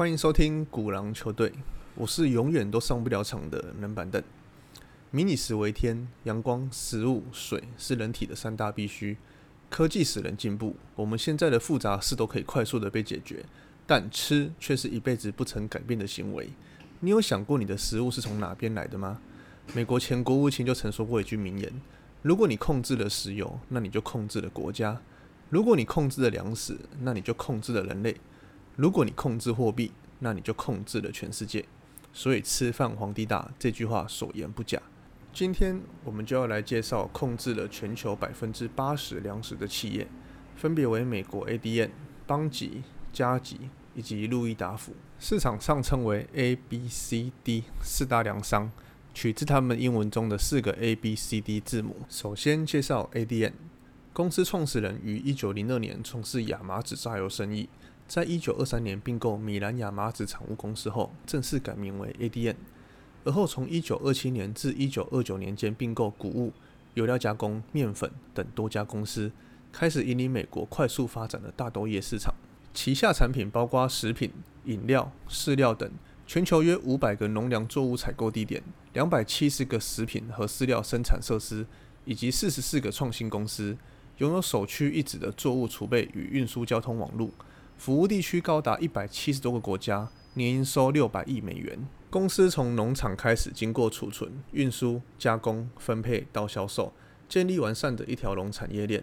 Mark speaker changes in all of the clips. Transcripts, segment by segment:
Speaker 1: 欢迎收听古狼球队，我是永远都上不了场的冷板凳。迷你食为天，阳光、食物、水是人体的三大必须。科技使人进步，我们现在的复杂事都可以快速的被解决，但吃却是一辈子不曾改变的行为。你有想过你的食物是从哪边来的吗？美国前国务卿就曾说过一句名言：如果你控制了石油，那你就控制了国家；如果你控制了粮食，那你就控制了人类。如果你控制货币，那你就控制了全世界。所以“吃饭皇帝大”这句话所言不假。今天我们就要来介绍控制了全球百分之八十粮食的企业，分别为美国 ADM、邦吉、加吉以及路易达福。市场上称为 A、B、C、D 四大粮商，取自他们英文中的四个 A、B、C、D 字母。首先介绍 ADM，公司创始人于一九零二年从事亚麻籽榨油生意。在一九二三年并购米兰亚麻籽产物公司后，正式改名为 ADM。而后从一九二七年至一九二九年间并购谷物、油料加工、面粉等多家公司，开始引领美国快速发展的大豆业市场。旗下产品包括食品、饮料、饲料等，全球约五百个农粮作物采购地点，两百七十个食品和饲料生产设施，以及四十四个创新公司，拥有首屈一指的作物储备与运输交通网络。服务地区高达一百七十多个国家，年营收六百亿美元。公司从农场开始，经过储存、运输、加工、分配到销售，建立完善的一条龙产业链。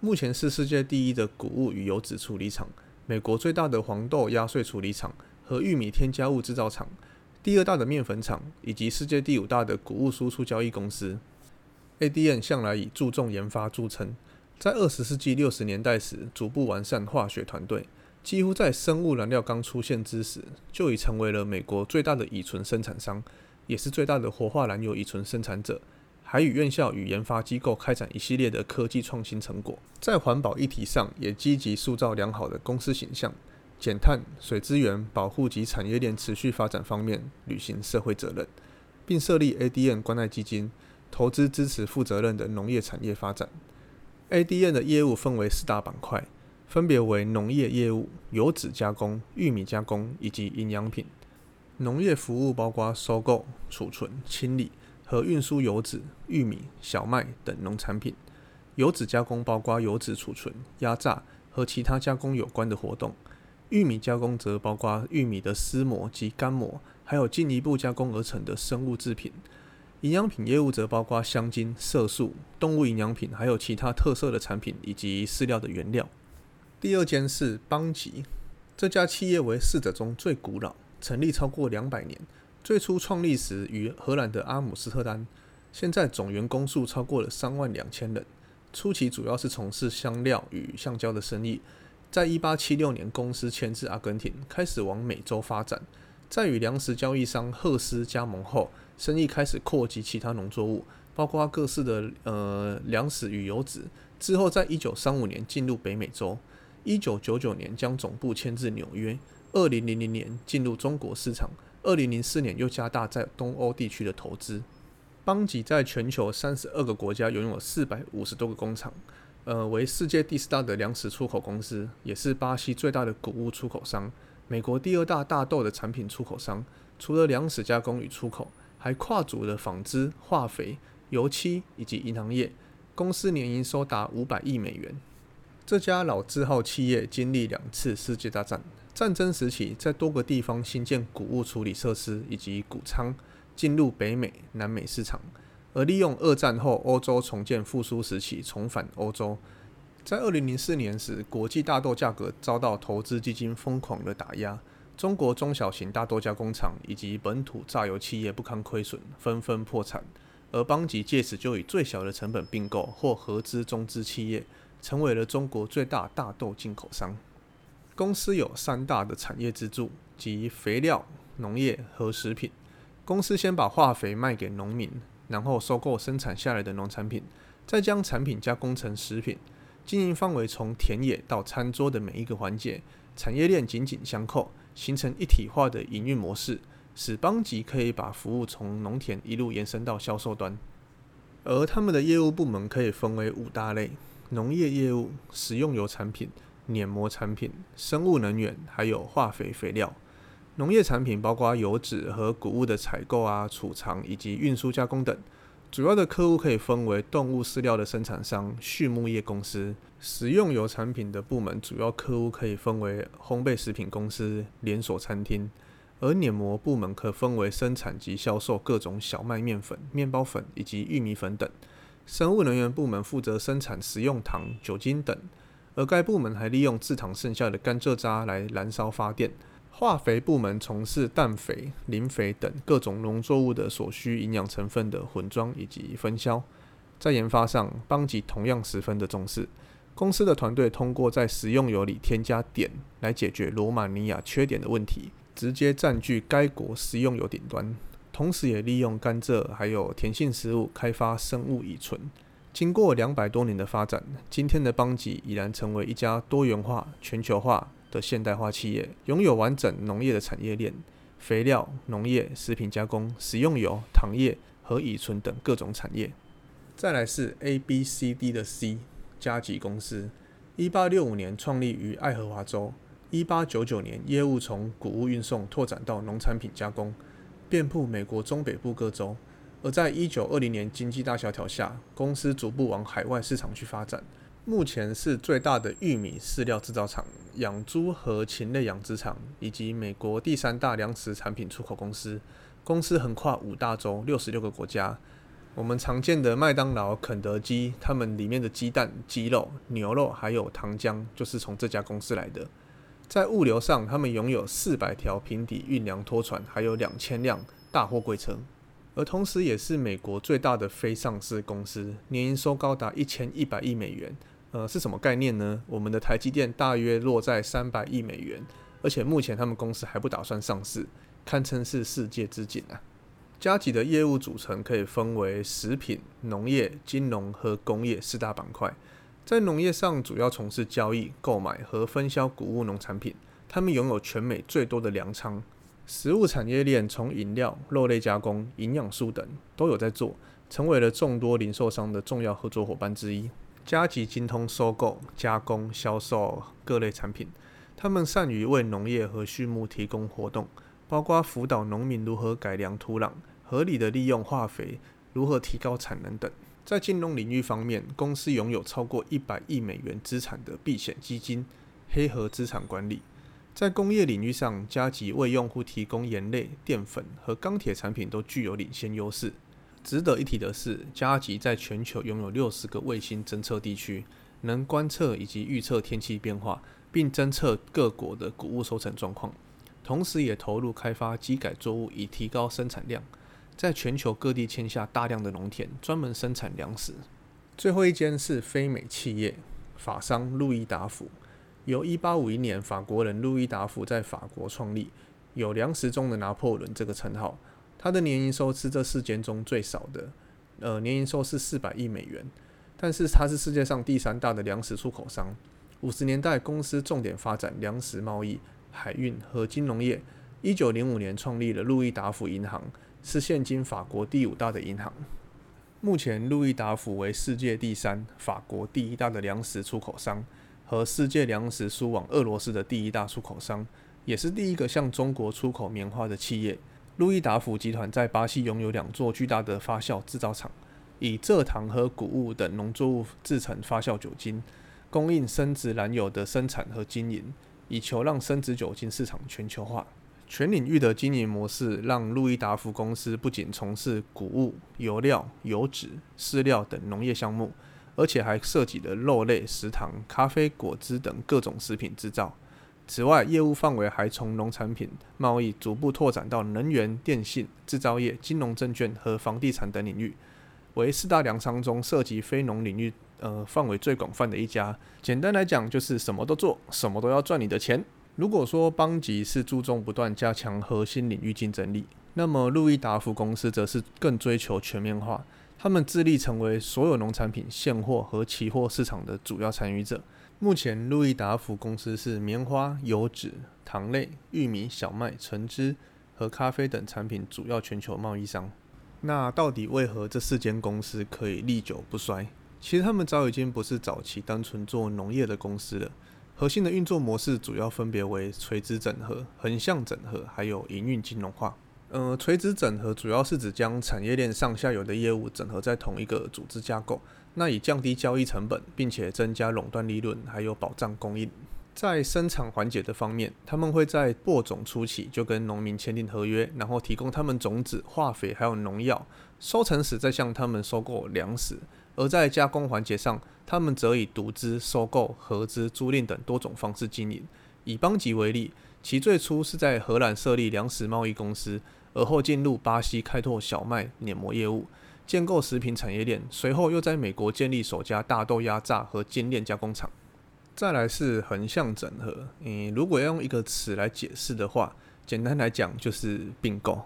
Speaker 1: 目前是世界第一的谷物与油脂处理厂，美国最大的黄豆压碎处理厂和玉米添加物制造厂，第二大的面粉厂，以及世界第五大的谷物输出交易公司。ADM 向来以注重研发著称，在二十世纪六十年代时，逐步完善化学团队。几乎在生物燃料刚出现之时，就已成为了美国最大的乙醇生产商，也是最大的活化燃油乙醇生产者，还与院校与研发机构开展一系列的科技创新成果。在环保议题上，也积极塑造良好的公司形象，减碳、水资源保护及产业链持续发展方面履行社会责任，并设立 ADN 关爱基金，投资支持负责任的农业产业发展。ADN 的业务分为四大板块。分别为农业业务、油脂加工、玉米加工以及营养品。农业服务包括收购、储存、清理和运输油脂、玉米、小麦等农产品；油脂加工包括油脂储存、压榨和其他加工有关的活动；玉米加工则包括玉米的丝膜及干膜，还有进一步加工而成的生物制品；营养品业务则包括香精、色素、动物营养品，还有其他特色的产品以及饲料的原料。第二间是邦吉，这家企业为四者中最古老，成立超过两百年。最初创立时于荷兰的阿姆斯特丹，现在总员工数超过了三万两千人。初期主要是从事香料与橡胶的生意，在一八七六年公司迁至阿根廷，开始往美洲发展。在与粮食交易商赫斯加盟后，生意开始扩及其他农作物，包括各式的呃粮食与油脂。之后，在一九三五年进入北美洲。一九九九年将总部迁至纽约，二零零零年进入中国市场，二零零四年又加大在东欧地区的投资。邦吉在全球三十二个国家拥有四百五十多个工厂，呃，为世界第四大的粮食出口公司，也是巴西最大的谷物出口商，美国第二大大豆的产品出口商。除了粮食加工与出口，还跨足了纺织、化肥、油漆以及银行业。公司年营收达五百亿美元。这家老字号企业经历两次世界大战，战争时期在多个地方新建谷物处理设施以及谷仓，进入北美、南美市场；而利用二战后欧洲重建复苏时期重返欧洲。在二零零四年时，国际大豆价格遭到投资基金疯狂的打压，中国中小型大豆加工厂以及本土榨油企业不堪亏损，纷纷破产。而邦吉借此就以最小的成本并购或合资中资企业。成为了中国最大大豆进口商。公司有三大的产业支柱，即肥料、农业和食品。公司先把化肥卖给农民，然后收购生产下来的农产品，再将产品加工成食品。经营范围从田野到餐桌的每一个环节，产业链紧紧相扣，形成一体化的营运模式，使邦吉可以把服务从农田一路延伸到销售端。而他们的业务部门可以分为五大类。农业业务、食用油产品、碾磨产品、生物能源，还有化肥肥料。农业产品包括油脂和谷物的采购啊、储藏以及运输加工等。主要的客户可以分为动物饲料的生产商、畜牧业公司；食用油产品的部门主要客户可以分为烘焙食品公司、连锁餐厅；而碾膜部门可分为生产及销售各种小麦面粉、面包粉以及玉米粉等；生物能源部门负责生产食用糖、酒精等；而该部门还利用制糖剩下的甘蔗渣来燃烧发电。化肥部门从事氮肥、磷肥等各种农作物的所需营养成分的混装以及分销。在研发上，邦吉同样十分的重视。公司的团队通过在食用油里添加碘来解决罗马尼亚缺碘的问题，直接占据该国食用油顶端。同时，也利用甘蔗还有甜性食物开发生物乙醇。经过两百多年的发展，今天的邦吉已然成为一家多元化、全球化。的现代化企业拥有完整农业的产业链，肥料、农业、食品加工、食用油、糖业和乙醇等各种产业。再来是 A B C D 的 C 加吉公司，一八六五年创立于爱荷华州，一八九九年业务从谷物运送拓展到农产品加工，遍布美国中北部各州。而在一九二零年经济大萧条下，公司逐步往海外市场去发展。目前是最大的玉米饲料制造厂、养猪和禽类养殖场，以及美国第三大粮食产品出口公司。公司横跨五大洲、六十六个国家。我们常见的麦当劳、肯德基，他们里面的鸡蛋、鸡肉、牛肉还有糖浆，就是从这家公司来的。在物流上，他们拥有四百条平底运粮拖船，还有两千辆大货柜车，而同时也是美国最大的非上市公司，年营收高达一千一百亿美元。呃，是什么概念呢？我们的台积电大约落在三百亿美元，而且目前他们公司还不打算上市，堪称是世界之顶啊。加吉的业务组成可以分为食品、农业、金融和工业四大板块。在农业上，主要从事交易、购买和分销谷物农产品。他们拥有全美最多的粮仓。食物产业链从饮料、肉类加工、营养素等都有在做，成为了众多零售商的重要合作伙伴之一。加急精通收购、加工、销售各类产品，他们善于为农业和畜牧提供活动，包括辅导农民如何改良土壤、合理的利用化肥、如何提高产能等。在金融领域方面，公司拥有超过一百亿美元资产的避险基金——黑河资产管理。在工业领域上，加急为用户提供盐类、淀粉和钢铁产品都具有领先优势。值得一提的是，加吉在全球拥有六十个卫星侦测地区，能观测以及预测天气变化，并侦测各国的谷物收成状况。同时，也投入开发机改作物以提高生产量，在全球各地签下大量的农田，专门生产粮食。最后一间是非美企业法商路易达福，由一八五一年法国人路易达福在法国创立，有“粮食中的拿破仑”这个称号。他的年营收是这四间中最少的，呃，年营收是四百亿美元，但是它是世界上第三大的粮食出口商。五十年代，公司重点发展粮食贸易、海运和金融业。一九零五年创立了路易达福银行，是现今法国第五大的银行。目前，路易达福为世界第三、法国第一大的粮食出口商，和世界粮食输往俄罗斯的第一大出口商，也是第一个向中国出口棉花的企业。路易达福集团在巴西拥有两座巨大的发酵制造厂，以蔗糖和谷物等农作物制成发酵酒精，供应生殖燃油的生产和经营，以求让生殖酒精市场全球化。全领域的经营模式让路易达福公司不仅从事谷物、油料、油脂、饲料等农业项目，而且还涉及了肉类、食糖、咖啡、果汁等各种食品制造。此外，业务范围还从农产品贸易逐步拓展到能源、电信、制造业、金融、证券和房地产等领域，为四大粮仓中涉及非农领域呃范围最广泛的一家。简单来讲，就是什么都做，什么都要赚你的钱。如果说邦吉是注重不断加强核心领域竞争力，那么路易达福公司则是更追求全面化，他们致力成为所有农产品现货和期货市场的主要参与者。目前，路易达福公司是棉花、油脂、糖类、玉米、小麦、橙汁和咖啡等产品主要全球贸易商。那到底为何这四间公司可以历久不衰？其实他们早已经不是早期单纯做农业的公司了。核心的运作模式主要分别为垂直整合、横向整合，还有营运金融化。呃，垂直整合主要是指将产业链上下游的业务整合在同一个组织架构，那以降低交易成本，并且增加垄断利润，还有保障供应。在生产环节的方面，他们会在播种初期就跟农民签订合约，然后提供他们种子、化肥还有农药，收成时再向他们收购粮食。而在加工环节上，他们则以独资、收购、合资、租赁等多种方式经营。以邦吉为例，其最初是在荷兰设立粮食贸易公司，而后进入巴西开拓小麦碾磨业务，建构食品产业链，随后又在美国建立首家大豆压榨和精炼加工厂。再来是横向整合，嗯，如果要用一个词来解释的话，简单来讲就是并购。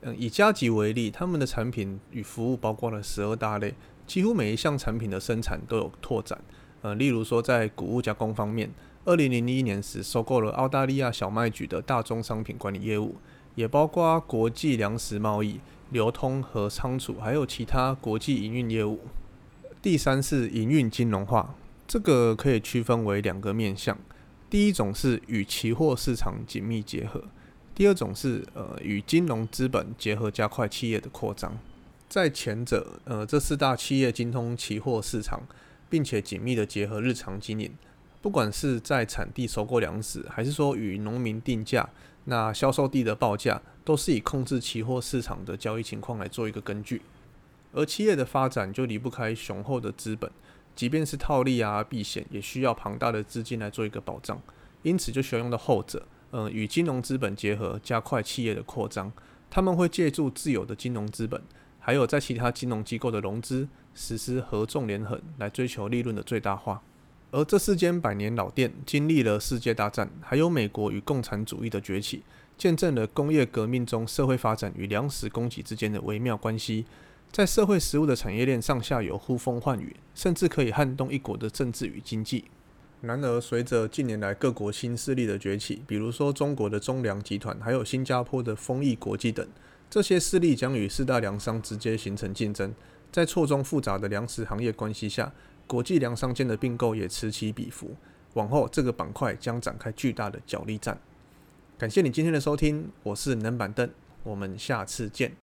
Speaker 1: 嗯，以加吉为例，他们的产品与服务包括了十二大类。几乎每一项产品的生产都有拓展，呃，例如说在谷物加工方面，二零零一年时收购了澳大利亚小麦局的大宗商品管理业务，也包括国际粮食贸易、流通和仓储，还有其他国际营运业务。第三是营运金融化，这个可以区分为两个面向，第一种是与期货市场紧密结合，第二种是呃与金融资本结合，加快企业的扩张。在前者，呃，这四大企业精通期货市场，并且紧密的结合日常经营，不管是在产地收购粮食，还是说与农民定价，那销售地的报价都是以控制期货市场的交易情况来做一个根据。而企业的发展就离不开雄厚的资本，即便是套利啊、避险，也需要庞大的资金来做一个保障，因此就需要用到后者，呃，与金融资本结合，加快企业的扩张。他们会借助自有的金融资本。还有在其他金融机构的融资，实施合纵连横来追求利润的最大化。而这四间百年老店经历了世界大战，还有美国与共产主义的崛起，见证了工业革命中社会发展与粮食供给之间的微妙关系。在社会食物的产业链上下游呼风唤雨，甚至可以撼动一国的政治与经济。然而，随着近年来各国新势力的崛起，比如说中国的中粮集团，还有新加坡的丰益国际等。这些势力将与四大粮商直接形成竞争，在错综复杂的粮食行业关系下，国际粮商间的并购也此起彼伏。往后这个板块将展开巨大的角力战。感谢你今天的收听，我是冷板凳，我们下次见。